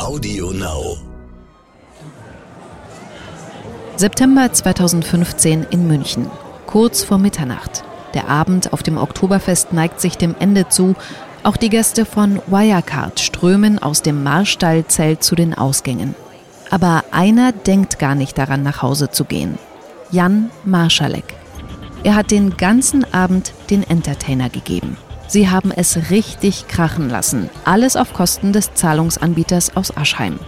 Audio Now. September 2015 in München. Kurz vor Mitternacht. Der Abend auf dem Oktoberfest neigt sich dem Ende zu. Auch die Gäste von Wirecard strömen aus dem Marstallzelt zu den Ausgängen. Aber einer denkt gar nicht daran, nach Hause zu gehen. Jan Marschalek. Er hat den ganzen Abend den Entertainer gegeben. Sie haben es richtig krachen lassen. Alles auf Kosten des Zahlungsanbieters aus Aschheim.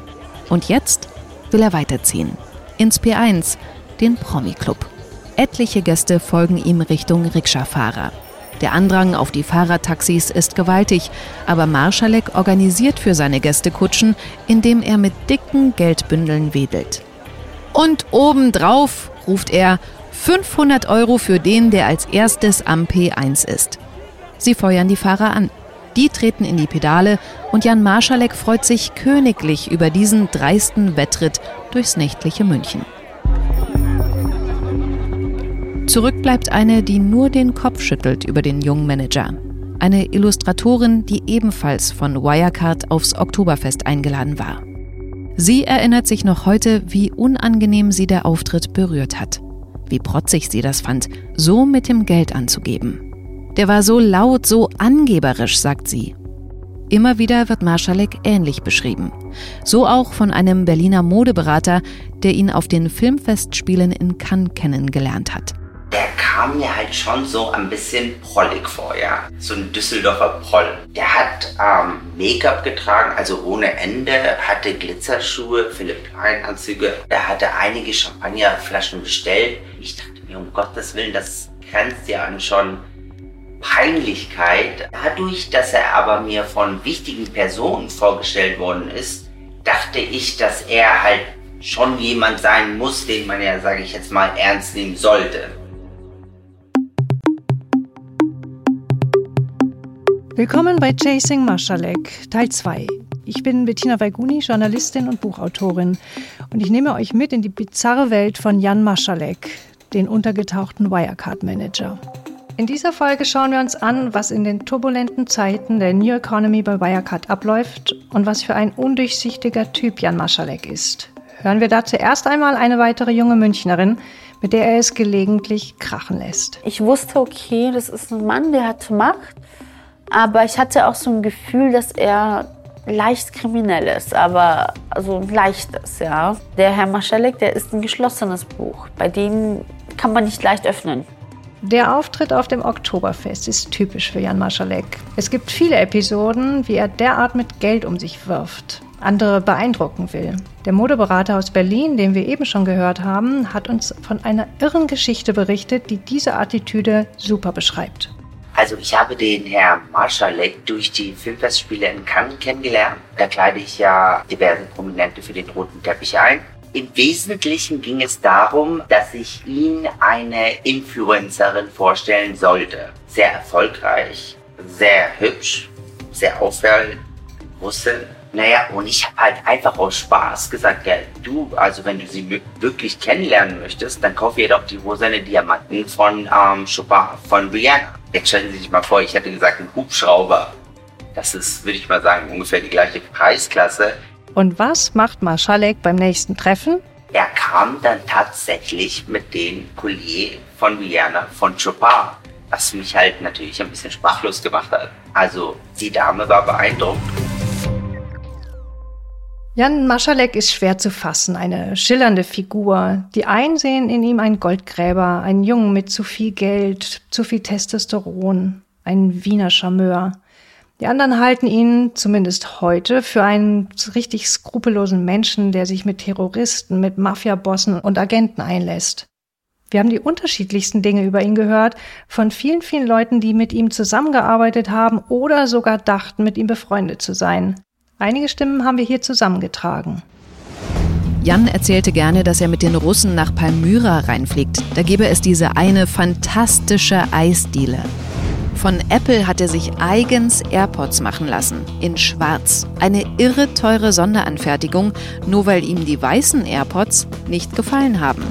Und jetzt will er weiterziehen. Ins P1, den Promi-Club. Etliche Gäste folgen ihm Richtung Rikscha-Fahrer. Der Andrang auf die Fahrradtaxis ist gewaltig, aber Marschalek organisiert für seine Gäste Kutschen, indem er mit dicken Geldbündeln wedelt. Und obendrauf, ruft er, 500 Euro für den, der als erstes am P1 ist. Sie feuern die Fahrer an. Die treten in die Pedale und Jan Marschalek freut sich königlich über diesen dreisten Wettritt durchs nächtliche München. Zurück bleibt eine, die nur den Kopf schüttelt über den jungen Manager. Eine Illustratorin, die ebenfalls von Wirecard aufs Oktoberfest eingeladen war. Sie erinnert sich noch heute, wie unangenehm sie der Auftritt berührt hat. Wie protzig sie das fand, so mit dem Geld anzugeben. Der war so laut, so angeberisch, sagt sie. Immer wieder wird Marschalek ähnlich beschrieben. So auch von einem Berliner Modeberater, der ihn auf den Filmfestspielen in Cannes kennengelernt hat. Der kam mir halt schon so ein bisschen prollig vor, ja. So ein Düsseldorfer Proll. Der hat ähm, Make-up getragen, also ohne Ende, hatte Glitzerschuhe, Philipp Plein Anzüge. Er hatte einige Champagnerflaschen bestellt. Ich dachte mir, um Gottes Willen, das grenzt ja an schon Peinlichkeit. Dadurch, dass er aber mir von wichtigen Personen vorgestellt worden ist, dachte ich, dass er halt schon jemand sein muss, den man ja, sage ich jetzt mal, ernst nehmen sollte. Willkommen bei Chasing Maschalek, Teil 2. Ich bin Bettina Weiguni, Journalistin und Buchautorin. Und ich nehme euch mit in die bizarre Welt von Jan Maschalek, den untergetauchten Wirecard-Manager. In dieser Folge schauen wir uns an, was in den turbulenten Zeiten der New Economy bei Wirecard abläuft und was für ein undurchsichtiger Typ Jan Maschalek ist. Hören wir da zuerst einmal eine weitere junge Münchnerin, mit der er es gelegentlich krachen lässt. Ich wusste, okay, das ist ein Mann, der hat Macht, aber ich hatte auch so ein Gefühl, dass er leicht kriminell ist, aber also ein leichtes, ja. Der Herr Maschalek, der ist ein geschlossenes Buch, bei dem kann man nicht leicht öffnen. Der Auftritt auf dem Oktoberfest ist typisch für Jan Maschalek. Es gibt viele Episoden, wie er derart mit Geld um sich wirft, andere beeindrucken will. Der Modeberater aus Berlin, den wir eben schon gehört haben, hat uns von einer irren Geschichte berichtet, die diese Attitüde super beschreibt. Also ich habe den Herrn Marschalek durch die Filmfestspiele in Cannes kennengelernt. Da kleide ich ja diverse Prominente für den roten Teppich ein. Im Wesentlichen ging es darum, dass ich ihn eine Influencerin vorstellen sollte. Sehr erfolgreich, sehr hübsch, sehr auffällig, Russin. Naja, und ich habe halt einfach aus Spaß gesagt, ja, du, also wenn du sie wirklich kennenlernen möchtest, dann kauf ihr doch die rosane Diamanten von ähm, Chopin, von Rihanna. Jetzt stellen Sie sich mal vor, ich hätte gesagt, ein Hubschrauber. Das ist, würde ich mal sagen, ungefähr die gleiche Preisklasse. Und was macht Marschalek beim nächsten Treffen? Er kam dann tatsächlich mit den Kollegen von Vienna von Chopin, was mich halt natürlich ein bisschen sprachlos gemacht hat. Also die Dame war beeindruckt. Jan Maschalek ist schwer zu fassen, eine schillernde Figur. Die einen sehen in ihm einen Goldgräber, einen Jungen mit zu viel Geld, zu viel Testosteron, einen Wiener Charmeur. Die anderen halten ihn, zumindest heute, für einen richtig skrupellosen Menschen, der sich mit Terroristen, mit Mafiabossen und Agenten einlässt. Wir haben die unterschiedlichsten Dinge über ihn gehört, von vielen, vielen Leuten, die mit ihm zusammengearbeitet haben oder sogar dachten, mit ihm befreundet zu sein. Einige Stimmen haben wir hier zusammengetragen. Jan erzählte gerne, dass er mit den Russen nach Palmyra reinfliegt. Da gäbe es diese eine fantastische Eisdiele. Von Apple hat er sich eigens AirPods machen lassen, in schwarz. Eine irre teure Sonderanfertigung, nur weil ihm die weißen AirPods nicht gefallen haben.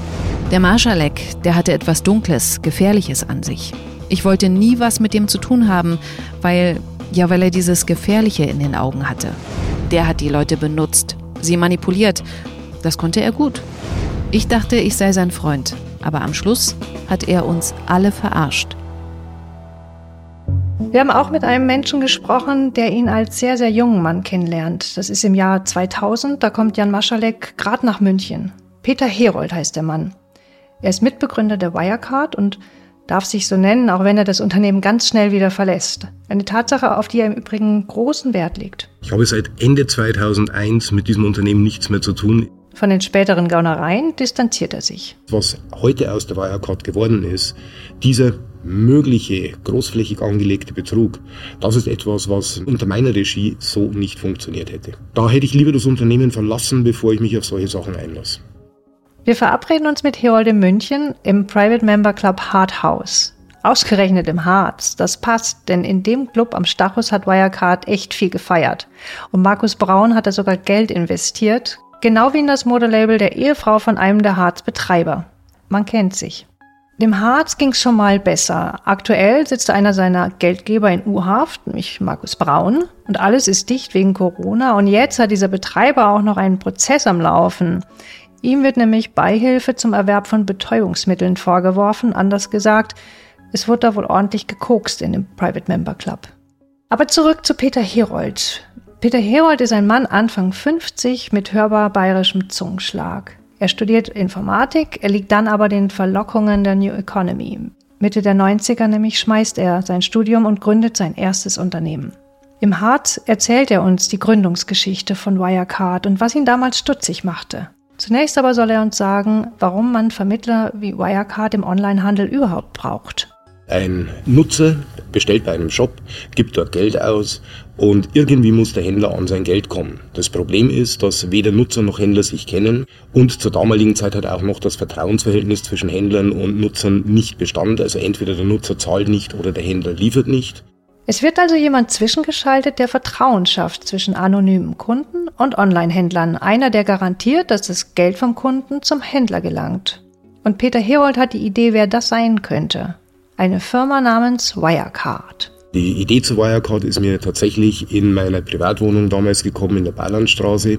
Der Marschalek, der hatte etwas Dunkles, Gefährliches an sich. Ich wollte nie was mit dem zu tun haben, weil, ja, weil er dieses Gefährliche in den Augen hatte. Der hat die Leute benutzt, sie manipuliert. Das konnte er gut. Ich dachte, ich sei sein Freund, aber am Schluss hat er uns alle verarscht. Wir haben auch mit einem Menschen gesprochen, der ihn als sehr, sehr jungen Mann kennenlernt. Das ist im Jahr 2000, da kommt Jan Maschalek gerade nach München. Peter Herold heißt der Mann. Er ist Mitbegründer der Wirecard und darf sich so nennen, auch wenn er das Unternehmen ganz schnell wieder verlässt. Eine Tatsache, auf die er im Übrigen großen Wert legt. Ich habe seit Ende 2001 mit diesem Unternehmen nichts mehr zu tun. Von den späteren Gaunereien distanziert er sich. Was heute aus der Wirecard geworden ist, dieser mögliche großflächig angelegte Betrug, das ist etwas, was unter meiner Regie so nicht funktioniert hätte. Da hätte ich lieber das Unternehmen verlassen, bevor ich mich auf solche Sachen einlasse. Wir verabreden uns mit Herold in München im Private Member Club Hard House. Ausgerechnet im Harz. Das passt, denn in dem Club am Stachus hat Wirecard echt viel gefeiert. Und Markus Braun hat da sogar Geld investiert, genau wie in das Modelabel der Ehefrau von einem der Harz-Betreiber. Man kennt sich. Dem Harz ging es schon mal besser. Aktuell sitzt einer seiner Geldgeber in U-Haft, nämlich Markus Braun, und alles ist dicht wegen Corona. Und jetzt hat dieser Betreiber auch noch einen Prozess am Laufen. Ihm wird nämlich Beihilfe zum Erwerb von Betäubungsmitteln vorgeworfen, anders gesagt, es wurde da wohl ordentlich gekokst in dem Private Member Club. Aber zurück zu Peter Herold. Peter Herold ist ein Mann Anfang 50 mit hörbar bayerischem Zungenschlag. Er studiert Informatik, er liegt dann aber den Verlockungen der New Economy. Mitte der 90er nämlich schmeißt er sein Studium und gründet sein erstes Unternehmen. Im Hart erzählt er uns die Gründungsgeschichte von Wirecard und was ihn damals stutzig machte. Zunächst aber soll er uns sagen, warum man Vermittler wie Wirecard im Onlinehandel überhaupt braucht. Ein Nutzer bestellt bei einem Shop, gibt dort Geld aus und irgendwie muss der Händler an sein Geld kommen. Das Problem ist, dass weder Nutzer noch Händler sich kennen und zur damaligen Zeit hat auch noch das Vertrauensverhältnis zwischen Händlern und Nutzern nicht bestand. Also entweder der Nutzer zahlt nicht oder der Händler liefert nicht. Es wird also jemand zwischengeschaltet, der Vertrauen schafft zwischen anonymen Kunden und Online-Händlern. Einer, der garantiert, dass das Geld vom Kunden zum Händler gelangt. Und Peter Herold hat die Idee, wer das sein könnte. Eine Firma namens Wirecard. Die Idee zu Wirecard ist mir tatsächlich in meiner Privatwohnung damals gekommen in der Baylandstraße.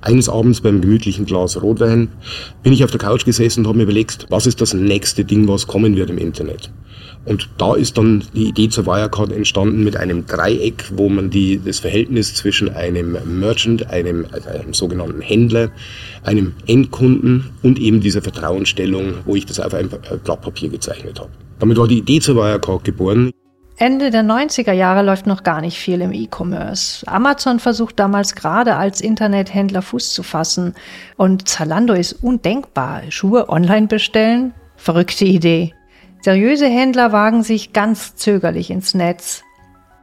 Eines Abends beim gemütlichen Glas Rotwein bin ich auf der Couch gesessen und habe mir überlegt, was ist das nächste Ding, was kommen wird im Internet. Und da ist dann die Idee zur Wirecard entstanden mit einem Dreieck, wo man die, das Verhältnis zwischen einem Merchant, einem, also einem sogenannten Händler, einem Endkunden und eben dieser Vertrauensstellung, wo ich das auf ein Blatt Papier gezeichnet habe. Damit war die Idee zur Wirecard geboren. Ende der 90er Jahre läuft noch gar nicht viel im E-Commerce. Amazon versucht damals gerade als Internethändler Fuß zu fassen und Zalando ist undenkbar. Schuhe online bestellen? Verrückte Idee. Seriöse Händler wagen sich ganz zögerlich ins Netz.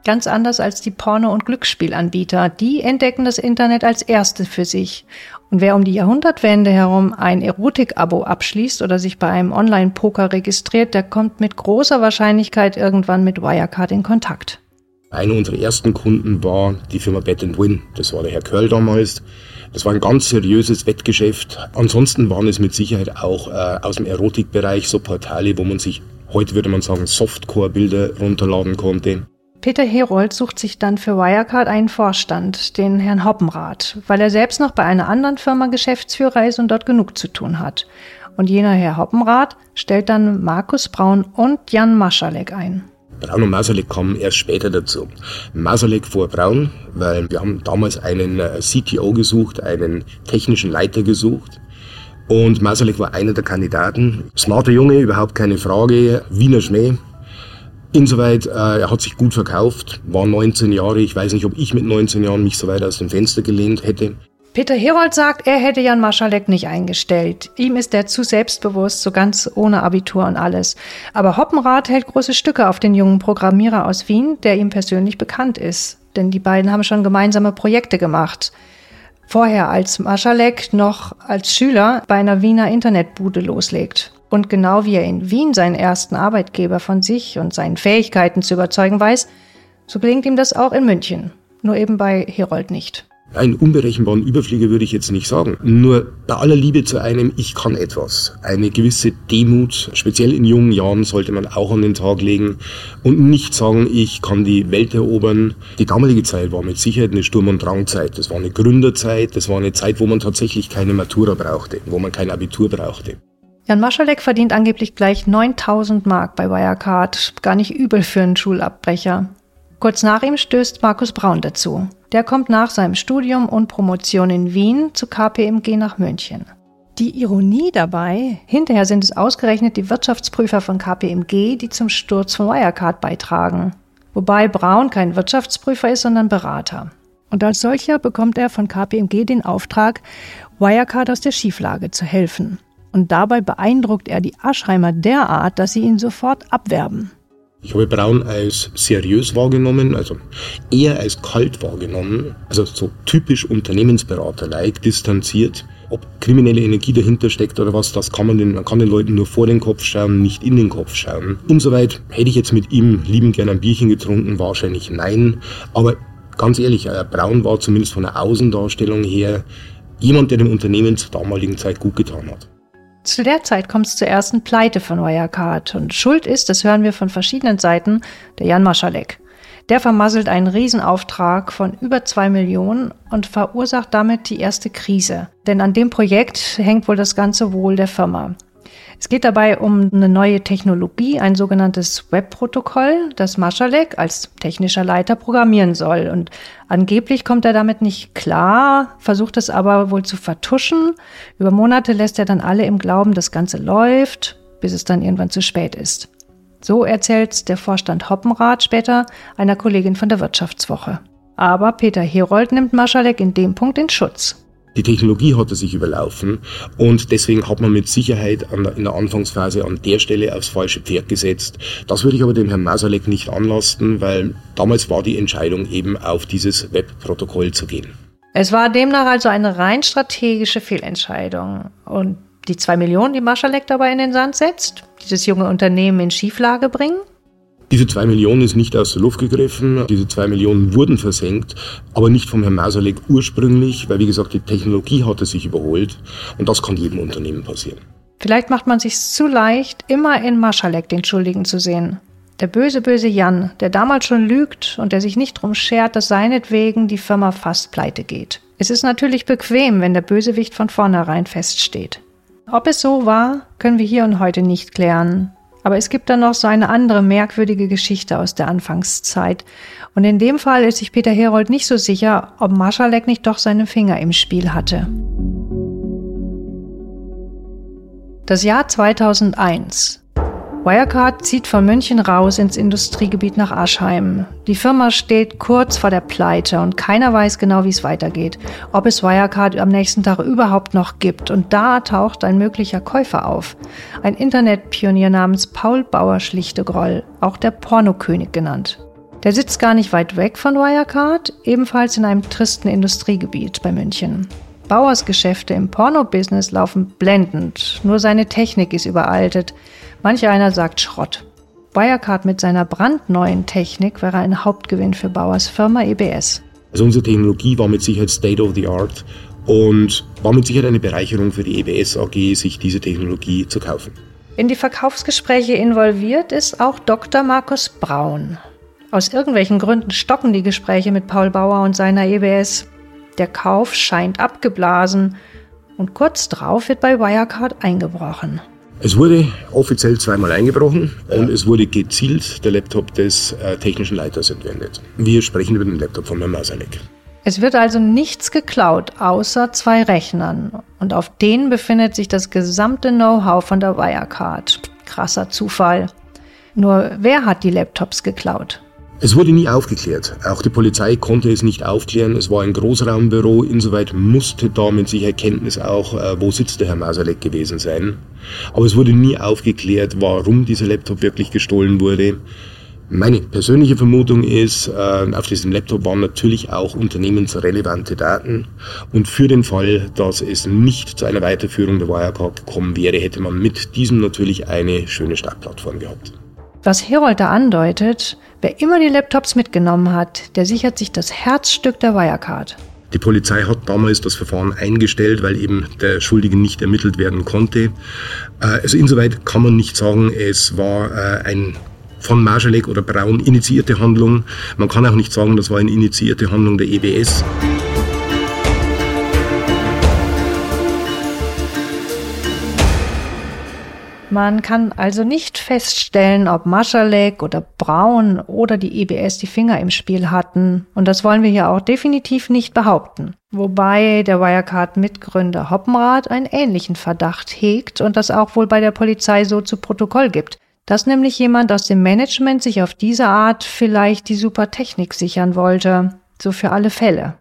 Ganz anders als die Porno- und Glücksspielanbieter. Die entdecken das Internet als erste für sich. Und wer um die Jahrhundertwende herum ein Erotik-Abo abschließt oder sich bei einem Online-Poker registriert, der kommt mit großer Wahrscheinlichkeit irgendwann mit Wirecard in Kontakt. Einer unserer ersten Kunden war die Firma Bet Win. Das war der Herr Curl damals. Das war ein ganz seriöses Wettgeschäft. Ansonsten waren es mit Sicherheit auch äh, aus dem Erotikbereich so Portale, wo man sich, heute würde man sagen, Softcore-Bilder runterladen konnte. Peter Herold sucht sich dann für Wirecard einen Vorstand, den Herrn Hoppenrath, weil er selbst noch bei einer anderen Firma Geschäftsführer ist und dort genug zu tun hat. Und jener Herr Hoppenrath stellt dann Markus Braun und Jan Maschalek ein. Braun und Masalek kamen erst später dazu. Masalek vor Braun, weil wir haben damals einen äh, CTO gesucht, einen technischen Leiter gesucht. Und Masalek war einer der Kandidaten. Smarter Junge, überhaupt keine Frage. Wiener Schmäh, Insoweit, äh, er hat sich gut verkauft, war 19 Jahre. Ich weiß nicht, ob ich mit 19 Jahren mich so weit aus dem Fenster gelehnt hätte. Peter Herold sagt, er hätte Jan Maschalek nicht eingestellt. Ihm ist er zu selbstbewusst, so ganz ohne Abitur und alles. Aber Hoppenrath hält große Stücke auf den jungen Programmierer aus Wien, der ihm persönlich bekannt ist. Denn die beiden haben schon gemeinsame Projekte gemacht. Vorher als Maschalek noch als Schüler bei einer Wiener Internetbude loslegt. Und genau wie er in Wien seinen ersten Arbeitgeber von sich und seinen Fähigkeiten zu überzeugen weiß, so gelingt ihm das auch in München. Nur eben bei Herold nicht. Einen unberechenbaren Überflieger würde ich jetzt nicht sagen. Nur bei aller Liebe zu einem, ich kann etwas. Eine gewisse Demut, speziell in jungen Jahren, sollte man auch an den Tag legen und nicht sagen, ich kann die Welt erobern. Die damalige Zeit war mit Sicherheit eine Sturm- und Drangzeit. Das war eine Gründerzeit, das war eine Zeit, wo man tatsächlich keine Matura brauchte, wo man kein Abitur brauchte. Jan Maschalek verdient angeblich gleich 9000 Mark bei Wirecard. Gar nicht übel für einen Schulabbrecher. Kurz nach ihm stößt Markus Braun dazu. Der kommt nach seinem Studium und Promotion in Wien zu KPMG nach München. Die Ironie dabei, hinterher sind es ausgerechnet die Wirtschaftsprüfer von KPMG, die zum Sturz von Wirecard beitragen. Wobei Braun kein Wirtschaftsprüfer ist, sondern Berater. Und als solcher bekommt er von KPMG den Auftrag, Wirecard aus der Schieflage zu helfen. Und dabei beeindruckt er die Aschheimer derart, dass sie ihn sofort abwerben. Ich habe Braun als seriös wahrgenommen, also eher als kalt wahrgenommen, also so typisch Unternehmensberater-like, distanziert. Ob kriminelle Energie dahinter steckt oder was, das kann man den, man kann den Leuten nur vor den Kopf schauen, nicht in den Kopf schauen. Insoweit hätte ich jetzt mit ihm liebend gerne ein Bierchen getrunken, wahrscheinlich nein. Aber ganz ehrlich, Braun war zumindest von der Außendarstellung her jemand, der dem Unternehmen zur damaligen Zeit gut getan hat. Zu der Zeit kommt es zur ersten Pleite von Wirecard und Schuld ist, das hören wir von verschiedenen Seiten, der Jan Maschalek. Der vermasselt einen Riesenauftrag von über zwei Millionen und verursacht damit die erste Krise. Denn an dem Projekt hängt wohl das ganze Wohl der Firma. Es geht dabei um eine neue Technologie, ein sogenanntes Webprotokoll, das Maschalek als technischer Leiter programmieren soll. Und angeblich kommt er damit nicht klar, versucht es aber wohl zu vertuschen. Über Monate lässt er dann alle im Glauben, das Ganze läuft, bis es dann irgendwann zu spät ist. So erzählt der Vorstand Hoppenrath später einer Kollegin von der Wirtschaftswoche. Aber Peter Herold nimmt Maschalek in dem Punkt in Schutz. Die Technologie hatte sich überlaufen und deswegen hat man mit Sicherheit der, in der Anfangsphase an der Stelle aufs falsche Pferd gesetzt. Das würde ich aber dem Herrn Masalek nicht anlasten, weil damals war die Entscheidung eben auf dieses Webprotokoll zu gehen. Es war demnach also eine rein strategische Fehlentscheidung. Und die zwei Millionen, die Maschalek dabei in den Sand setzt, dieses junge Unternehmen in Schieflage bringen, diese zwei Millionen ist nicht aus der Luft gegriffen. Diese zwei Millionen wurden versenkt, aber nicht vom Herrn Masalek ursprünglich, weil wie gesagt, die Technologie hatte sich überholt und das kann jedem Unternehmen passieren. Vielleicht macht man sich zu leicht, immer in Maschalek den Schuldigen zu sehen. Der böse, böse Jan, der damals schon lügt und der sich nicht drum schert, dass seinetwegen die Firma fast pleite geht. Es ist natürlich bequem, wenn der Bösewicht von vornherein feststeht. Ob es so war, können wir hier und heute nicht klären. Aber es gibt dann noch so eine andere merkwürdige Geschichte aus der Anfangszeit. Und in dem Fall ist sich Peter Herold nicht so sicher, ob Maschalek nicht doch seine Finger im Spiel hatte. Das Jahr 2001. Wirecard zieht von München raus ins Industriegebiet nach Aschheim. Die Firma steht kurz vor der Pleite und keiner weiß genau, wie es weitergeht, ob es Wirecard am nächsten Tag überhaupt noch gibt. Und da taucht ein möglicher Käufer auf. Ein Internetpionier namens Paul Bauer Schlichtegroll, auch der Pornokönig genannt. Der sitzt gar nicht weit weg von Wirecard, ebenfalls in einem tristen Industriegebiet bei München. Bauers Geschäfte im Porno-Business laufen blendend, nur seine Technik ist überaltet. Manch einer sagt Schrott. Wirecard mit seiner brandneuen Technik wäre ein Hauptgewinn für Bauers Firma EBS. Also unsere Technologie war mit Sicherheit State of the Art und war mit Sicherheit eine Bereicherung für die EBS AG, sich diese Technologie zu kaufen. In die Verkaufsgespräche involviert ist auch Dr. Markus Braun. Aus irgendwelchen Gründen stocken die Gespräche mit Paul Bauer und seiner EBS. Der Kauf scheint abgeblasen und kurz darauf wird bei Wirecard eingebrochen. Es wurde offiziell zweimal eingebrochen und es wurde gezielt der Laptop des äh, technischen Leiters entwendet. Wir sprechen über den Laptop von Herrn Masalek. Es wird also nichts geklaut, außer zwei Rechnern. Und auf denen befindet sich das gesamte Know-how von der Wirecard. Krasser Zufall. Nur wer hat die Laptops geklaut? Es wurde nie aufgeklärt. Auch die Polizei konnte es nicht aufklären. Es war ein Großraumbüro. Insoweit musste da mit sicher Kenntnis auch, äh, wo sitzt der Herr Masalek gewesen sein. Aber es wurde nie aufgeklärt, warum dieser Laptop wirklich gestohlen wurde. Meine persönliche Vermutung ist, äh, auf diesem Laptop waren natürlich auch unternehmensrelevante Daten. Und für den Fall, dass es nicht zu einer Weiterführung der Wirecard gekommen wäre, hätte man mit diesem natürlich eine schöne Startplattform gehabt. Was Herold da andeutet, wer immer die Laptops mitgenommen hat, der sichert sich das Herzstück der Wirecard. Die Polizei hat damals das Verfahren eingestellt, weil eben der Schuldige nicht ermittelt werden konnte. Äh, also insoweit kann man nicht sagen, es war äh, ein von Marschalek oder Braun initiierte Handlung. Man kann auch nicht sagen, das war eine initiierte Handlung der EBS. Man kann also nicht feststellen, ob Maschalek oder Braun oder die EBS die Finger im Spiel hatten. Und das wollen wir hier auch definitiv nicht behaupten. Wobei der Wirecard-Mitgründer Hoppenrath einen ähnlichen Verdacht hegt und das auch wohl bei der Polizei so zu Protokoll gibt. Dass nämlich jemand aus dem Management sich auf diese Art vielleicht die Supertechnik sichern wollte. So für alle Fälle.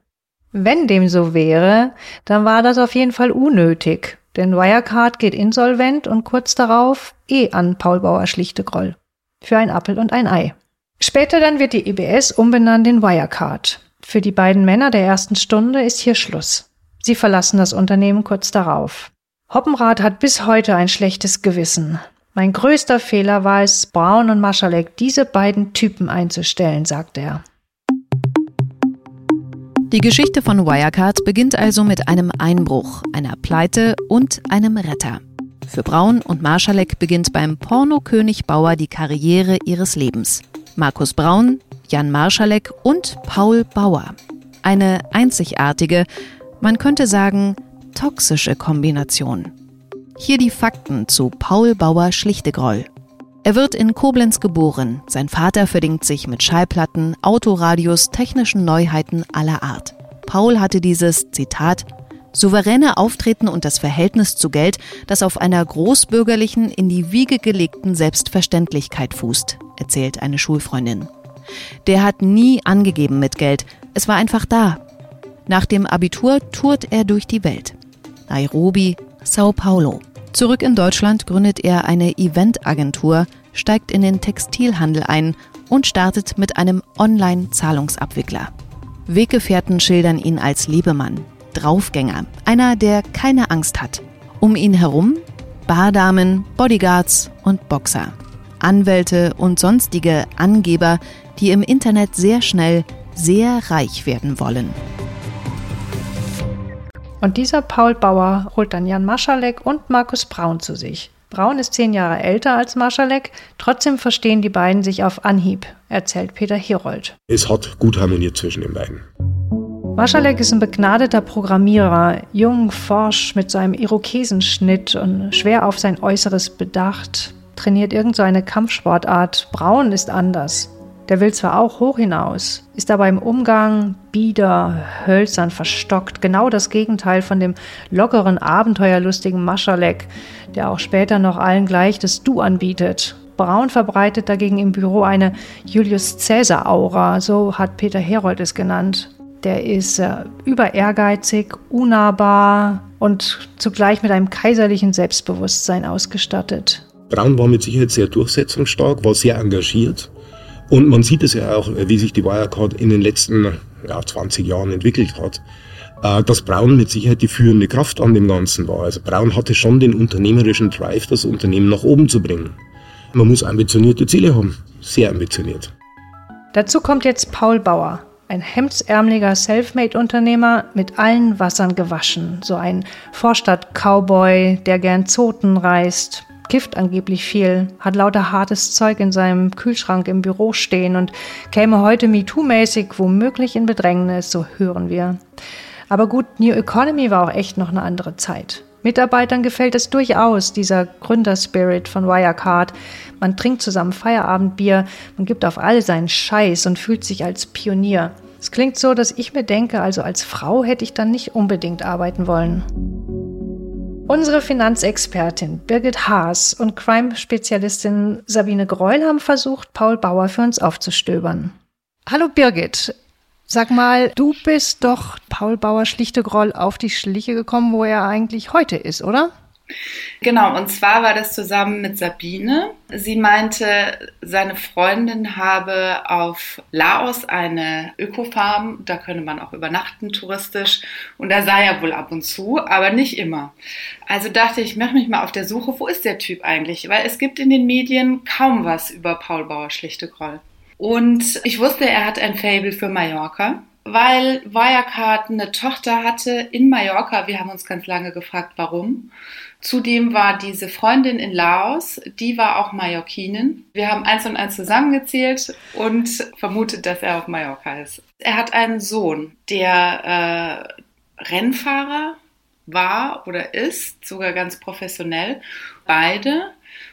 Wenn dem so wäre, dann war das auf jeden Fall unnötig denn Wirecard geht insolvent und kurz darauf eh an Paul Bauer Schlichtegroll. Für ein Appel und ein Ei. Später dann wird die EBS umbenannt in Wirecard. Für die beiden Männer der ersten Stunde ist hier Schluss. Sie verlassen das Unternehmen kurz darauf. Hoppenrath hat bis heute ein schlechtes Gewissen. Mein größter Fehler war es, Braun und Maschalek diese beiden Typen einzustellen, sagt er. Die Geschichte von Wirecard beginnt also mit einem Einbruch, einer Pleite und einem Retter. Für Braun und Marschalek beginnt beim Pornokönig Bauer die Karriere ihres Lebens. Markus Braun, Jan Marschalek und Paul Bauer. Eine einzigartige, man könnte sagen, toxische Kombination. Hier die Fakten zu Paul Bauer Schlichtegroll. Er wird in Koblenz geboren. Sein Vater verdingt sich mit Schallplatten, Autoradios, technischen Neuheiten aller Art. Paul hatte dieses, Zitat, souveräne Auftreten und das Verhältnis zu Geld, das auf einer großbürgerlichen, in die Wiege gelegten Selbstverständlichkeit fußt, erzählt eine Schulfreundin. Der hat nie angegeben mit Geld, es war einfach da. Nach dem Abitur tourt er durch die Welt. Nairobi, Sao Paulo. Zurück in Deutschland gründet er eine Eventagentur, steigt in den Textilhandel ein und startet mit einem Online-Zahlungsabwickler. Weggefährten schildern ihn als Lebemann, Draufgänger, einer, der keine Angst hat. Um ihn herum Bardamen, Bodyguards und Boxer, Anwälte und sonstige Angeber, die im Internet sehr schnell sehr reich werden wollen. Und dieser Paul Bauer holt dann Jan Maschalek und Markus Braun zu sich. Braun ist zehn Jahre älter als Maschalek, trotzdem verstehen die beiden sich auf Anhieb, erzählt Peter Herold. Es hat gut harmoniert zwischen den beiden. Maschalek ist ein begnadeter Programmierer, jung, forsch, mit seinem Irokesenschnitt und schwer auf sein Äußeres bedacht, trainiert irgendeine so Kampfsportart. Braun ist anders. Der will zwar auch hoch hinaus, ist aber im Umgang bieder, hölzern, verstockt, genau das Gegenteil von dem lockeren, abenteuerlustigen Maschalek, der auch später noch allen gleich das Du anbietet. Braun verbreitet dagegen im Büro eine Julius Caesar-Aura, so hat Peter Herold es genannt. Der ist äh, über ehrgeizig, unnahbar und zugleich mit einem kaiserlichen Selbstbewusstsein ausgestattet. Braun war mit Sicherheit sehr durchsetzungsstark, war sehr engagiert und man sieht es ja auch, wie sich die Wirecard in den letzten ja, 20 Jahren entwickelt hat. Äh, dass Braun mit Sicherheit die führende Kraft an dem Ganzen war. Also Braun hatte schon den unternehmerischen Drive, das Unternehmen nach oben zu bringen. Man muss ambitionierte Ziele haben. Sehr ambitioniert. Dazu kommt jetzt Paul Bauer, ein hemdsärmeliger Selfmade-Unternehmer mit allen Wassern gewaschen. So ein Vorstadt-Cowboy, der gern Zoten reist, kifft angeblich viel, hat lauter hartes Zeug in seinem Kühlschrank im Büro stehen und käme heute MeToo-mäßig womöglich in Bedrängnis, so hören wir. Aber gut, New Economy war auch echt noch eine andere Zeit. Mitarbeitern gefällt es durchaus, dieser Gründerspirit von Wirecard. Man trinkt zusammen Feierabendbier, man gibt auf alle seinen Scheiß und fühlt sich als Pionier. Es klingt so, dass ich mir denke, also als Frau hätte ich dann nicht unbedingt arbeiten wollen. Unsere Finanzexpertin Birgit Haas und Crime-Spezialistin Sabine Greul haben versucht, Paul Bauer für uns aufzustöbern. Hallo Birgit, sag mal, du bist doch Paul Bauer Schlichtegroll auf die Schliche gekommen, wo er eigentlich heute ist, oder? Genau, und zwar war das zusammen mit Sabine. Sie meinte, seine Freundin habe auf Laos eine Ökofarm, da könne man auch übernachten touristisch und da sei er wohl ab und zu, aber nicht immer. Also dachte ich, mache mich mal auf der Suche, wo ist der Typ eigentlich? Weil es gibt in den Medien kaum was über Paul Bauer Schlichtegroll. Und ich wusste, er hat ein Fable für Mallorca weil Wirecard eine Tochter hatte in Mallorca. Wir haben uns ganz lange gefragt, warum. Zudem war diese Freundin in Laos, die war auch Mallorquinin. Wir haben eins und eins zusammengezählt und vermutet, dass er auf Mallorca ist. Er hat einen Sohn, der äh, Rennfahrer war oder ist, sogar ganz professionell. Beide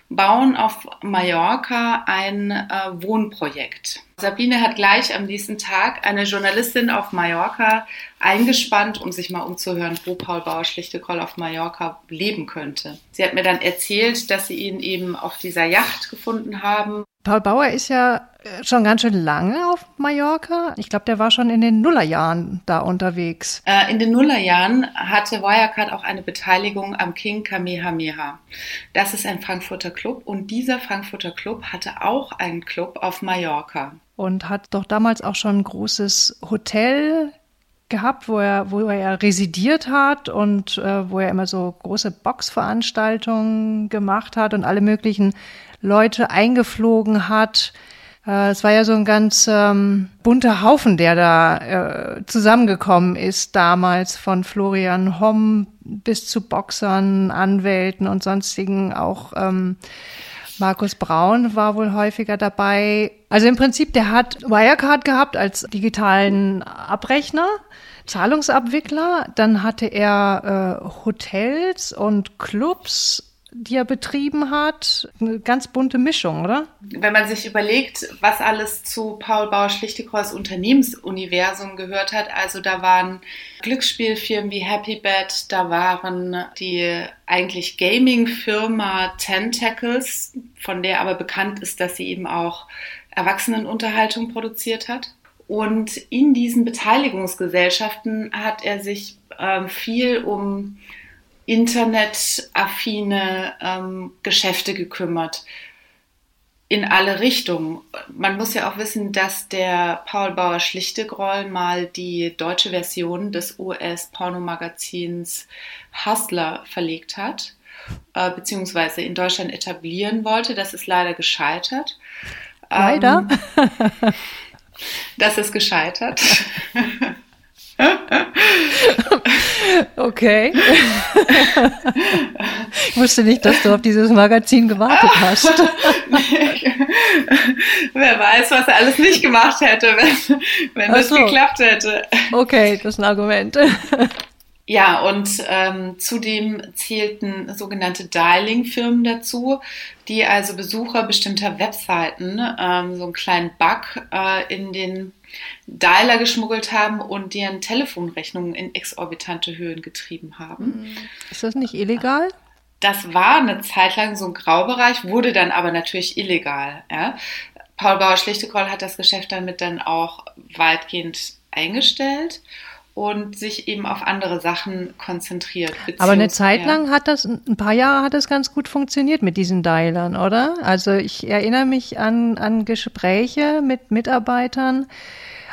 bauen auf Mallorca ein äh, Wohnprojekt. Sabine hat gleich am nächsten Tag eine Journalistin auf Mallorca eingespannt, um sich mal umzuhören, wo Paul Bauer-Schlichtekoll auf Mallorca leben könnte. Sie hat mir dann erzählt, dass sie ihn eben auf dieser Yacht gefunden haben. Paul Bauer ist ja schon ganz schön lange auf Mallorca. Ich glaube, der war schon in den Nullerjahren da unterwegs. Äh, in den Nullerjahren hatte Wirecard auch eine Beteiligung am King Kamehameha. Das ist ein Frankfurter Club und dieser Frankfurter Club hatte auch einen Club auf Mallorca. Und hat doch damals auch schon ein großes Hotel gehabt, wo er, wo er residiert hat und äh, wo er immer so große Boxveranstaltungen gemacht hat und alle möglichen Leute eingeflogen hat. Äh, es war ja so ein ganz ähm, bunter Haufen, der da äh, zusammengekommen ist damals von Florian Homm bis zu Boxern, Anwälten und sonstigen auch. Ähm, Markus Braun war wohl häufiger dabei. Also im Prinzip, der hat Wirecard gehabt als digitalen Abrechner, Zahlungsabwickler. Dann hatte er äh, Hotels und Clubs die er betrieben hat. Eine ganz bunte Mischung, oder? Wenn man sich überlegt, was alles zu Paul Bauer Schlichtekors Unternehmensuniversum gehört hat, also da waren Glücksspielfirmen wie Happy Bed, da waren die eigentlich Gaming-Firma Tentacles, von der aber bekannt ist, dass sie eben auch Erwachsenenunterhaltung produziert hat. Und in diesen Beteiligungsgesellschaften hat er sich äh, viel um internetaffine ähm, Geschäfte gekümmert. In alle Richtungen. Man muss ja auch wissen, dass der Paul Bauer Schlichtegroll mal die deutsche Version des US-Pornomagazins Hustler verlegt hat, äh, beziehungsweise in Deutschland etablieren wollte. Das ist leider gescheitert. Leider? Ähm, das ist gescheitert. Okay. ich wusste nicht, dass du auf dieses Magazin gewartet hast. Wer weiß, was er alles nicht gemacht hätte, wenn, wenn das so. geklappt hätte. Okay, das ist ein Argument. Ja, und ähm, zudem zählten sogenannte Dialing-Firmen dazu, die also Besucher bestimmter Webseiten ähm, so einen kleinen Bug äh, in den Dialer geschmuggelt haben und deren Telefonrechnungen in exorbitante Höhen getrieben haben. Mhm. Ist das nicht illegal? Das war eine Zeit lang so ein Graubereich, wurde dann aber natürlich illegal. Ja? Paul Bauer-Schlichtekoll hat das Geschäft damit dann auch weitgehend eingestellt und sich eben auf andere Sachen konzentriert. Aber eine Zeit lang hat das, ein paar Jahre hat das ganz gut funktioniert mit diesen Dialern, oder? Also ich erinnere mich an, an Gespräche mit Mitarbeitern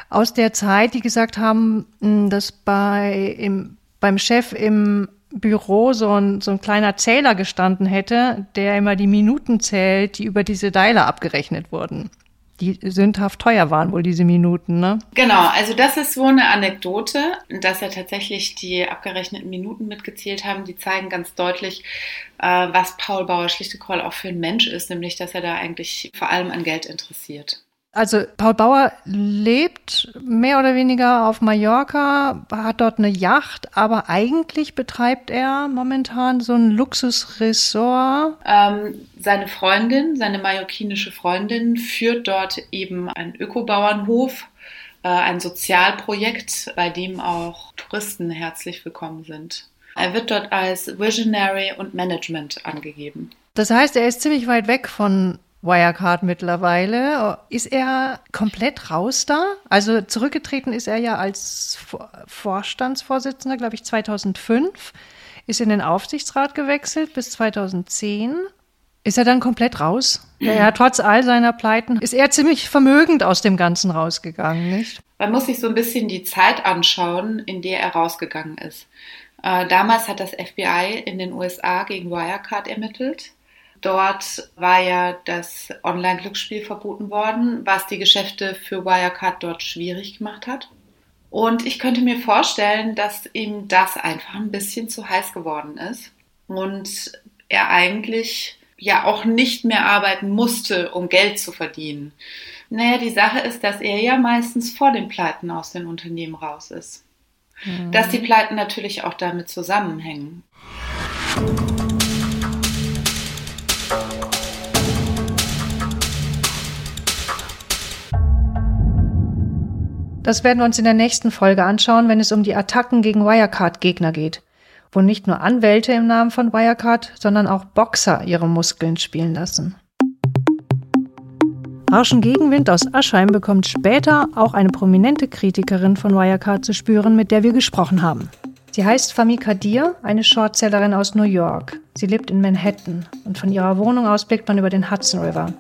aus der Zeit, die gesagt haben, hm, dass bei, im, beim Chef im Büro so ein, so ein kleiner Zähler gestanden hätte, der immer die Minuten zählt, die über diese Dialer abgerechnet wurden die sündhaft teuer waren, wohl diese Minuten, ne? Genau, also das ist so eine Anekdote, dass er tatsächlich die abgerechneten Minuten mitgezählt haben. Die zeigen ganz deutlich, äh, was Paul Bauer Schlichtekoll auch für ein Mensch ist, nämlich dass er da eigentlich vor allem an Geld interessiert. Also Paul Bauer lebt mehr oder weniger auf Mallorca, hat dort eine Yacht, aber eigentlich betreibt er momentan so ein Luxusresort. Ähm, seine Freundin, seine mallorquinische Freundin, führt dort eben einen Ökobauernhof, äh, ein Sozialprojekt, bei dem auch Touristen herzlich willkommen sind. Er wird dort als Visionary und Management angegeben. Das heißt, er ist ziemlich weit weg von Wirecard mittlerweile. Ist er komplett raus da? Also zurückgetreten ist er ja als Vorstandsvorsitzender, glaube ich, 2005. Ist in den Aufsichtsrat gewechselt bis 2010. Ist er dann komplett raus? Ja, ja, trotz all seiner Pleiten ist er ziemlich vermögend aus dem Ganzen rausgegangen, nicht? Man muss sich so ein bisschen die Zeit anschauen, in der er rausgegangen ist. Äh, damals hat das FBI in den USA gegen Wirecard ermittelt. Dort war ja das Online-Glücksspiel verboten worden, was die Geschäfte für Wirecard dort schwierig gemacht hat. Und ich könnte mir vorstellen, dass ihm das einfach ein bisschen zu heiß geworden ist und er eigentlich ja auch nicht mehr arbeiten musste, um Geld zu verdienen. Naja, die Sache ist, dass er ja meistens vor den Pleiten aus den Unternehmen raus ist. Mhm. Dass die Pleiten natürlich auch damit zusammenhängen. Das werden wir uns in der nächsten Folge anschauen, wenn es um die Attacken gegen Wirecard-Gegner geht, wo nicht nur Anwälte im Namen von Wirecard, sondern auch Boxer ihre Muskeln spielen lassen. Harschen Gegenwind aus Aschheim bekommt später auch eine prominente Kritikerin von Wirecard zu spüren, mit der wir gesprochen haben. Sie heißt Fami Kadir, eine Shortsellerin aus New York. Sie lebt in Manhattan und von ihrer Wohnung aus blickt man über den Hudson River.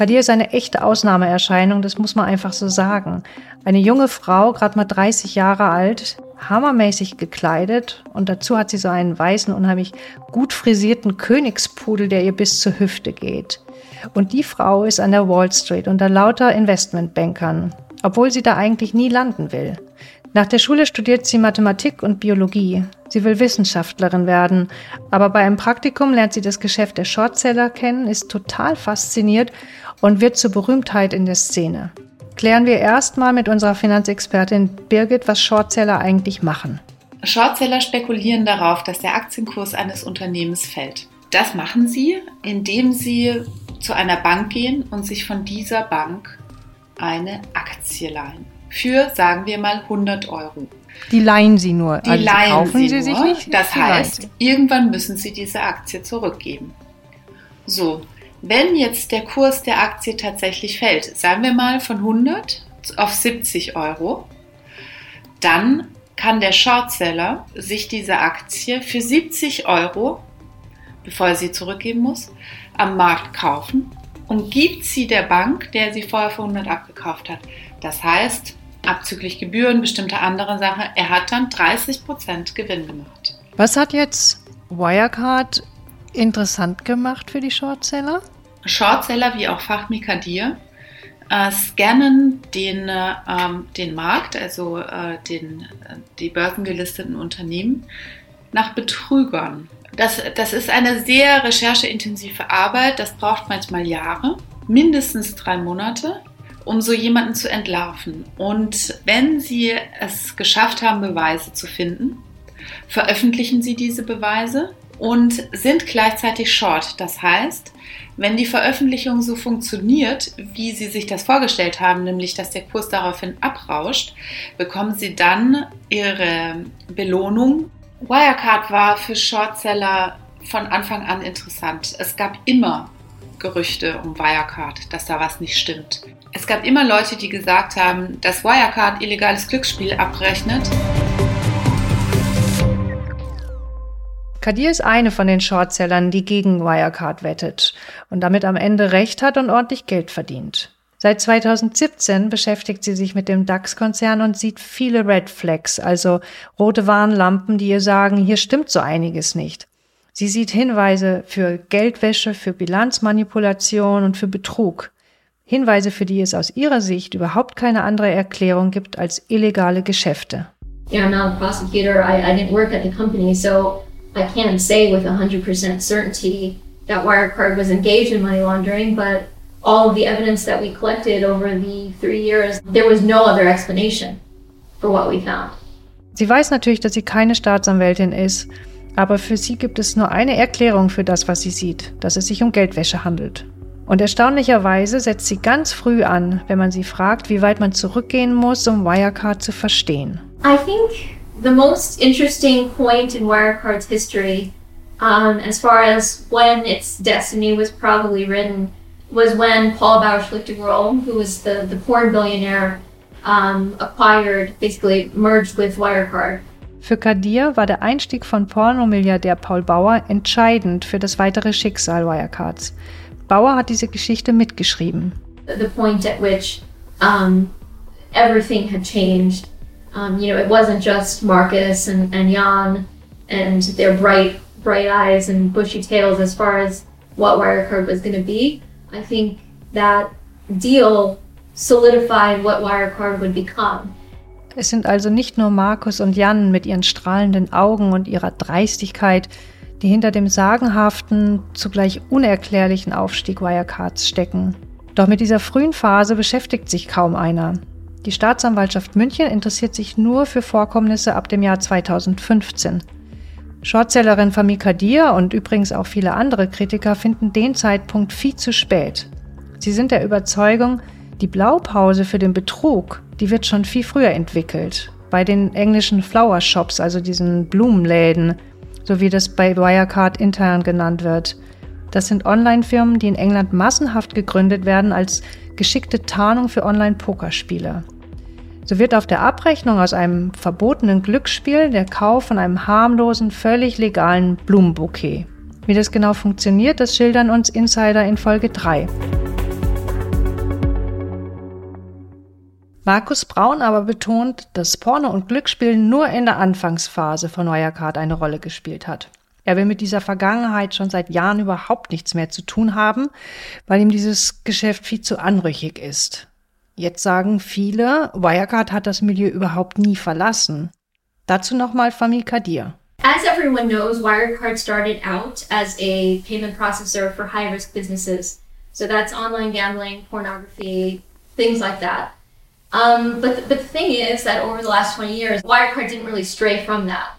Kadir ist eine echte Ausnahmeerscheinung, das muss man einfach so sagen. Eine junge Frau, gerade mal 30 Jahre alt, hammermäßig gekleidet und dazu hat sie so einen weißen, unheimlich gut frisierten Königspudel, der ihr bis zur Hüfte geht. Und die Frau ist an der Wall Street unter lauter Investmentbankern, obwohl sie da eigentlich nie landen will. Nach der Schule studiert sie Mathematik und Biologie. Sie will Wissenschaftlerin werden, aber bei einem Praktikum lernt sie das Geschäft der Shortseller kennen, ist total fasziniert und wird zur Berühmtheit in der Szene. Klären wir erstmal mit unserer Finanzexpertin Birgit, was Shortseller eigentlich machen. Shortseller spekulieren darauf, dass der Aktienkurs eines Unternehmens fällt. Das machen sie, indem sie zu einer Bank gehen und sich von dieser Bank eine Aktie leihen. Für, sagen wir mal, 100 Euro. Die leihen sie nur. Die also leihen kaufen sie, sie sich nicht. Das heißt, irgendwann müssen sie diese Aktie zurückgeben. So, wenn jetzt der Kurs der Aktie tatsächlich fällt, sagen wir mal von 100 auf 70 Euro, dann kann der Shortseller sich diese Aktie für 70 Euro, bevor er sie zurückgeben muss, am Markt kaufen und gibt sie der Bank, der sie vorher für 100 abgekauft hat. Das heißt, abzüglich Gebühren, bestimmte andere Sachen, er hat dann 30% Gewinn gemacht. Was hat jetzt Wirecard interessant gemacht für die Shortseller? Shortseller wie auch Fachmi Kadir äh, scannen den, äh, den Markt, also äh, den, die börsengelisteten Unternehmen, nach Betrügern. Das, das ist eine sehr rechercheintensive Arbeit, das braucht manchmal Jahre, mindestens drei Monate, um so jemanden zu entlarven. Und wenn Sie es geschafft haben, Beweise zu finden, veröffentlichen Sie diese Beweise und sind gleichzeitig short. Das heißt, wenn die Veröffentlichung so funktioniert, wie Sie sich das vorgestellt haben, nämlich dass der Kurs daraufhin abrauscht, bekommen Sie dann Ihre Belohnung Wirecard war für Shortseller von Anfang an interessant. Es gab immer Gerüchte um Wirecard, dass da was nicht stimmt. Es gab immer Leute, die gesagt haben, dass Wirecard illegales Glücksspiel abrechnet. Kadir ist eine von den Shortsellern, die gegen Wirecard wettet und damit am Ende Recht hat und ordentlich Geld verdient. Seit 2017 beschäftigt sie sich mit dem DAX-Konzern und sieht viele Red Flags, also rote Warnlampen, die ihr sagen, hier stimmt so einiges nicht. Sie sieht Hinweise für Geldwäsche, für Bilanzmanipulation und für Betrug. Hinweise, für die es aus ihrer Sicht überhaupt keine andere Erklärung gibt als illegale Geschäfte. Yeah, I'm not a prosecutor. I, I didn't work at the company, so I can't say with 100% certainty that Wirecard was engaged in money laundering, but all of the evidence that we collected over the three years, there was no other explanation for what we found. Sie weiß natürlich, dass sie keine Staatsanwältin ist, aber für sie gibt es nur eine Erklärung für das, was sie sieht, dass es sich um Geldwäsche handelt. Und erstaunlicherweise setzt sie ganz früh an, wenn man sie fragt, wie weit man zurückgehen muss, um Wirecard zu verstehen. I think the most interesting point in Wirecard's history, um, as far as when its destiny was probably written, was when Paul Bauer-Schlichtergroll, who was the, the porn billionaire, um, acquired, basically merged with Wirecard. Für Kadir war der Einstieg von Pornomilliardär Paul Bauer entscheidend für das weitere Schicksal Wirecards. Bauer hat diese Geschichte mitgeschrieben. The point at which um, everything had changed. Um, you know, it wasn't just Marcus and, and Jan and their bright, bright eyes and bushy tails as far as what Wirecard was going to be. I think that deal solidified what Wirecard would become. Es sind also nicht nur Markus und Jan mit ihren strahlenden Augen und ihrer Dreistigkeit, die hinter dem sagenhaften, zugleich unerklärlichen Aufstieg Wirecards stecken. Doch mit dieser frühen Phase beschäftigt sich kaum einer. Die Staatsanwaltschaft München interessiert sich nur für Vorkommnisse ab dem Jahr 2015. Shortsellerin Fami Kadir und übrigens auch viele andere Kritiker finden den Zeitpunkt viel zu spät. Sie sind der Überzeugung, die Blaupause für den Betrug, die wird schon viel früher entwickelt. Bei den englischen Flower Shops, also diesen Blumenläden, so wie das bei Wirecard intern genannt wird. Das sind Online-Firmen, die in England massenhaft gegründet werden als geschickte Tarnung für Online-Pokerspiele. So wird auf der Abrechnung aus einem verbotenen Glücksspiel der Kauf von einem harmlosen, völlig legalen Blumenbouquet. Wie das genau funktioniert, das schildern uns Insider in Folge 3. Markus Braun aber betont, dass Porno und Glücksspiel nur in der Anfangsphase von Wirecard eine Rolle gespielt hat. Er will mit dieser Vergangenheit schon seit Jahren überhaupt nichts mehr zu tun haben, weil ihm dieses Geschäft viel zu anrüchig ist. Jetzt sagen viele, Wirecard hat das Milieu überhaupt nie verlassen. Dazu nochmal Famil Kadir. As everyone knows, Wirecard started out as a payment processor for high risk businesses. So that's online gambling, pornography, things like that. Um, but, but the thing is that over the last 20 years, Wirecard didn't really stray from that.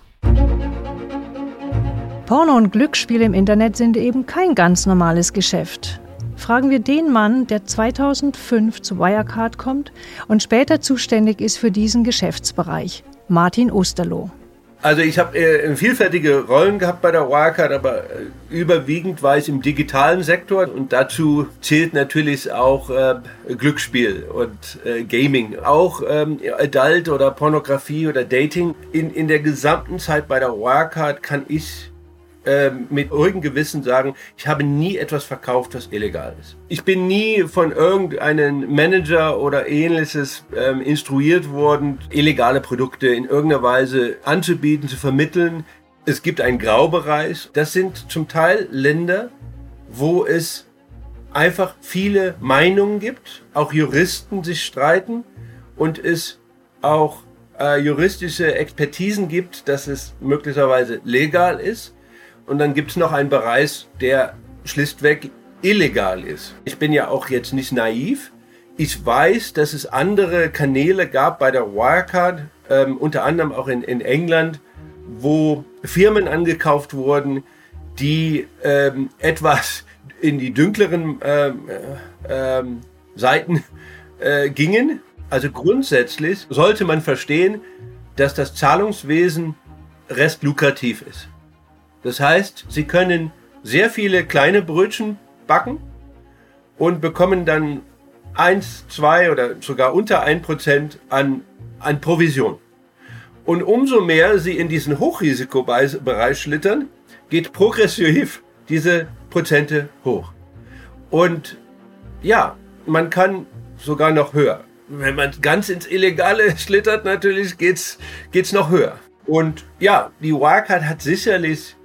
Porno und Glücksspiele im Internet sind eben kein ganz normales Geschäft. Fragen wir den Mann, der 2005 zu Wirecard kommt und später zuständig ist für diesen Geschäftsbereich, Martin Osterloh. Also ich habe äh, vielfältige Rollen gehabt bei der Wirecard, aber äh, überwiegend war ich im digitalen Sektor und dazu zählt natürlich auch äh, Glücksspiel und äh, Gaming, auch ähm, Adult oder Pornografie oder Dating. In, in der gesamten Zeit bei der Wirecard kann ich ähm, mit ruhigem Gewissen sagen, ich habe nie etwas verkauft, was illegal ist. Ich bin nie von irgendeinem Manager oder ähnliches ähm, instruiert worden, illegale Produkte in irgendeiner Weise anzubieten, zu vermitteln. Es gibt einen Graubereich. Das sind zum Teil Länder, wo es einfach viele Meinungen gibt, auch Juristen sich streiten und es auch äh, juristische Expertisen gibt, dass es möglicherweise legal ist. Und dann gibt es noch einen Bereich, der schlichtweg illegal ist. Ich bin ja auch jetzt nicht naiv. Ich weiß, dass es andere Kanäle gab bei der Wirecard, ähm, unter anderem auch in, in England, wo Firmen angekauft wurden, die ähm, etwas in die dunkleren ähm, äh, ähm, Seiten äh, gingen. Also grundsätzlich sollte man verstehen, dass das Zahlungswesen rest lukrativ ist. Das heißt, sie können sehr viele kleine Brötchen backen und bekommen dann eins, zwei oder sogar unter ein Prozent an, an Provision. Und umso mehr sie in diesen Hochrisikobereich schlittern, geht progressiv diese Prozente hoch. Und ja, man kann sogar noch höher. Wenn man ganz ins Illegale schlittert, natürlich geht's, geht's noch höher. Und ja, die Wirecard hat sicherlich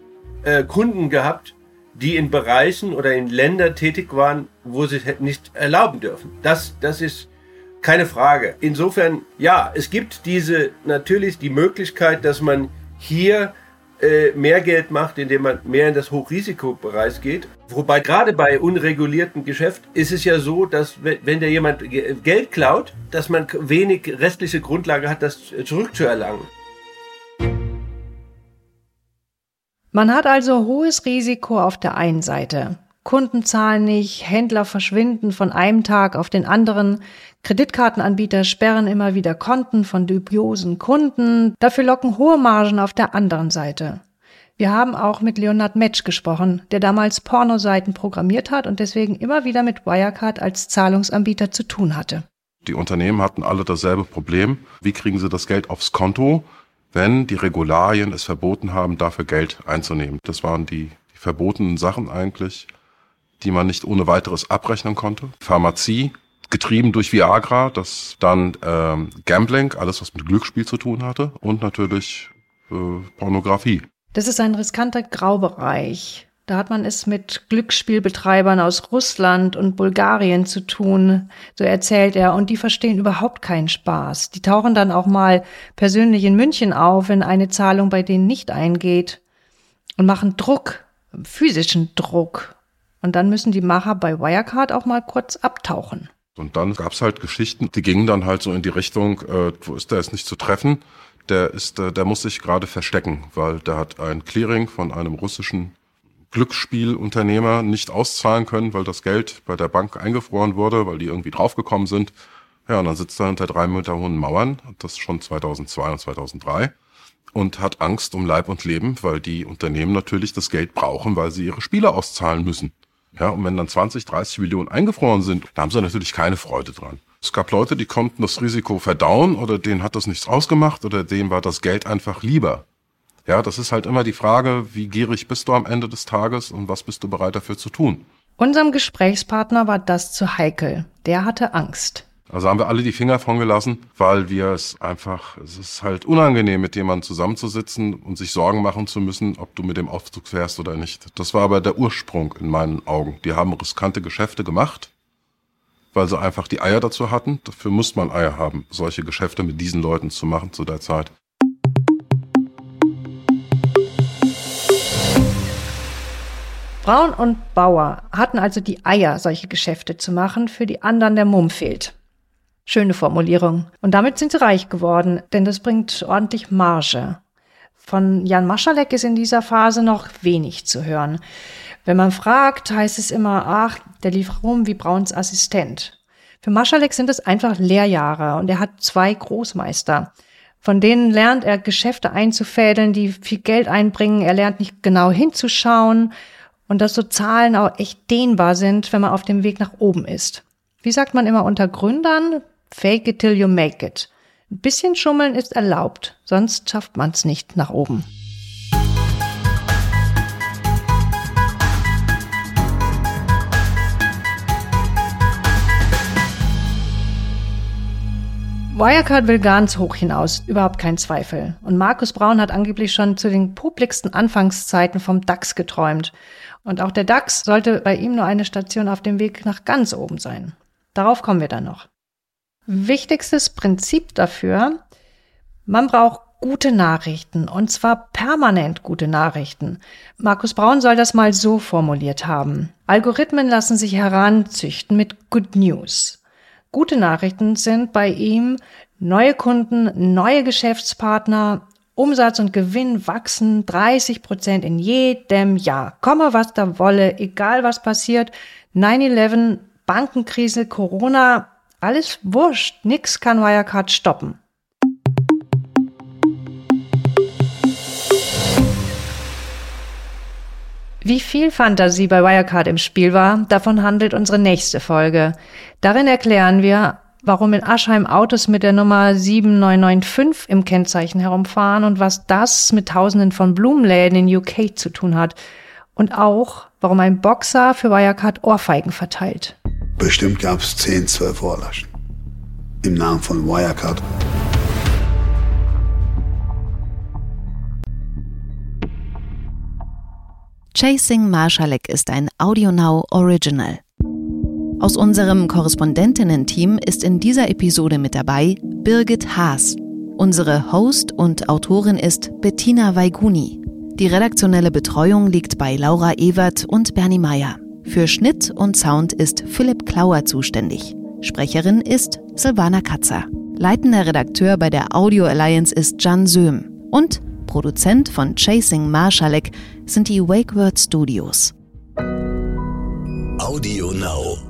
äh, Kunden gehabt, die in Bereichen oder in Ländern tätig waren, wo sie es nicht erlauben dürfen. Das, das ist keine Frage. Insofern, ja, es gibt diese natürlich die Möglichkeit, dass man hier äh, mehr Geld macht, indem man mehr in das Hochrisikobereich geht. Wobei gerade bei unreguliertem Geschäft ist es ja so, dass wenn der jemand Geld klaut, dass man wenig restliche Grundlage hat, das zurückzuerlangen. Man hat also hohes Risiko auf der einen Seite. Kunden zahlen nicht, Händler verschwinden von einem Tag auf den anderen, Kreditkartenanbieter sperren immer wieder Konten von dubiosen Kunden, dafür locken hohe Margen auf der anderen Seite. Wir haben auch mit Leonard Metsch gesprochen, der damals Pornoseiten programmiert hat und deswegen immer wieder mit Wirecard als Zahlungsanbieter zu tun hatte. Die Unternehmen hatten alle dasselbe Problem. Wie kriegen sie das Geld aufs Konto? Wenn die Regularien es verboten haben, dafür Geld einzunehmen. Das waren die, die verbotenen Sachen eigentlich, die man nicht ohne weiteres abrechnen konnte. Pharmazie, getrieben durch Viagra, das dann ähm, Gambling, alles was mit Glücksspiel zu tun hatte und natürlich äh, Pornografie. Das ist ein riskanter Graubereich. Da hat man es mit Glücksspielbetreibern aus Russland und Bulgarien zu tun, so erzählt er, und die verstehen überhaupt keinen Spaß. Die tauchen dann auch mal persönlich in München auf, wenn eine Zahlung bei denen nicht eingeht und machen Druck, physischen Druck. Und dann müssen die Macher bei Wirecard auch mal kurz abtauchen. Und dann gab's halt Geschichten, die gingen dann halt so in die Richtung, äh, wo ist der jetzt nicht zu treffen? Der ist, äh, der muss sich gerade verstecken, weil der hat ein Clearing von einem russischen Glücksspielunternehmer nicht auszahlen können, weil das Geld bei der Bank eingefroren wurde, weil die irgendwie draufgekommen sind. Ja, und dann sitzt er hinter drei Meter hohen Mauern, das schon 2002 und 2003, und hat Angst um Leib und Leben, weil die Unternehmen natürlich das Geld brauchen, weil sie ihre Spiele auszahlen müssen. Ja, und wenn dann 20, 30 Millionen eingefroren sind, da haben sie natürlich keine Freude dran. Es gab Leute, die konnten das Risiko verdauen oder denen hat das nichts ausgemacht oder denen war das Geld einfach lieber. Ja, das ist halt immer die Frage, wie gierig bist du am Ende des Tages und was bist du bereit dafür zu tun? Unserem Gesprächspartner war das zu heikel. Der hatte Angst. Also haben wir alle die Finger von gelassen, weil wir es einfach, es ist halt unangenehm, mit jemandem zusammenzusitzen und sich Sorgen machen zu müssen, ob du mit dem Aufzug fährst oder nicht. Das war aber der Ursprung in meinen Augen. Die haben riskante Geschäfte gemacht, weil sie einfach die Eier dazu hatten. Dafür muss man Eier haben, solche Geschäfte mit diesen Leuten zu machen zu der Zeit. Braun und Bauer hatten also die Eier, solche Geschäfte zu machen, für die anderen der Mumm fehlt. Schöne Formulierung. Und damit sind sie reich geworden, denn das bringt ordentlich Marge. Von Jan Maschalek ist in dieser Phase noch wenig zu hören. Wenn man fragt, heißt es immer, ach, der lief rum wie Brauns Assistent. Für Maschalek sind es einfach Lehrjahre und er hat zwei Großmeister. Von denen lernt er Geschäfte einzufädeln, die viel Geld einbringen. Er lernt nicht genau hinzuschauen und dass so Zahlen auch echt dehnbar sind, wenn man auf dem Weg nach oben ist. Wie sagt man immer unter Gründern? Fake it till you make it. Ein bisschen Schummeln ist erlaubt, sonst schafft man es nicht nach oben. Wirecard will ganz hoch hinaus, überhaupt kein Zweifel. Und Markus Braun hat angeblich schon zu den publiksten Anfangszeiten vom DAX geträumt. Und auch der DAX sollte bei ihm nur eine Station auf dem Weg nach ganz oben sein. Darauf kommen wir dann noch. Wichtigstes Prinzip dafür, man braucht gute Nachrichten und zwar permanent gute Nachrichten. Markus Braun soll das mal so formuliert haben. Algorithmen lassen sich heranzüchten mit Good News. Gute Nachrichten sind bei ihm neue Kunden, neue Geschäftspartner, Umsatz und Gewinn wachsen 30 Prozent in jedem Jahr. Komme, was da wolle, egal was passiert. 9-11, Bankenkrise, Corona, alles wurscht. Nix kann Wirecard stoppen. Wie viel Fantasie bei Wirecard im Spiel war, davon handelt unsere nächste Folge. Darin erklären wir, warum in Aschheim Autos mit der Nummer 7995 im Kennzeichen herumfahren und was das mit Tausenden von Blumenläden in UK zu tun hat. Und auch, warum ein Boxer für Wirecard Ohrfeigen verteilt. Bestimmt gab es 10, 12 Vorlaschen. Im Namen von Wirecard. Chasing Marshalek ist ein AudioNow Original. Aus unserem Korrespondentinnen-Team ist in dieser Episode mit dabei Birgit Haas. Unsere Host und Autorin ist Bettina Weiguni. Die redaktionelle Betreuung liegt bei Laura Ewert und Bernie Meyer. Für Schnitt und Sound ist Philipp Klauer zuständig. Sprecherin ist Silvana Katzer. Leitender Redakteur bei der Audio Alliance ist Jan Söhm. Und Produzent von Chasing Marschalek sind die Wakeword Studios. Audio Now.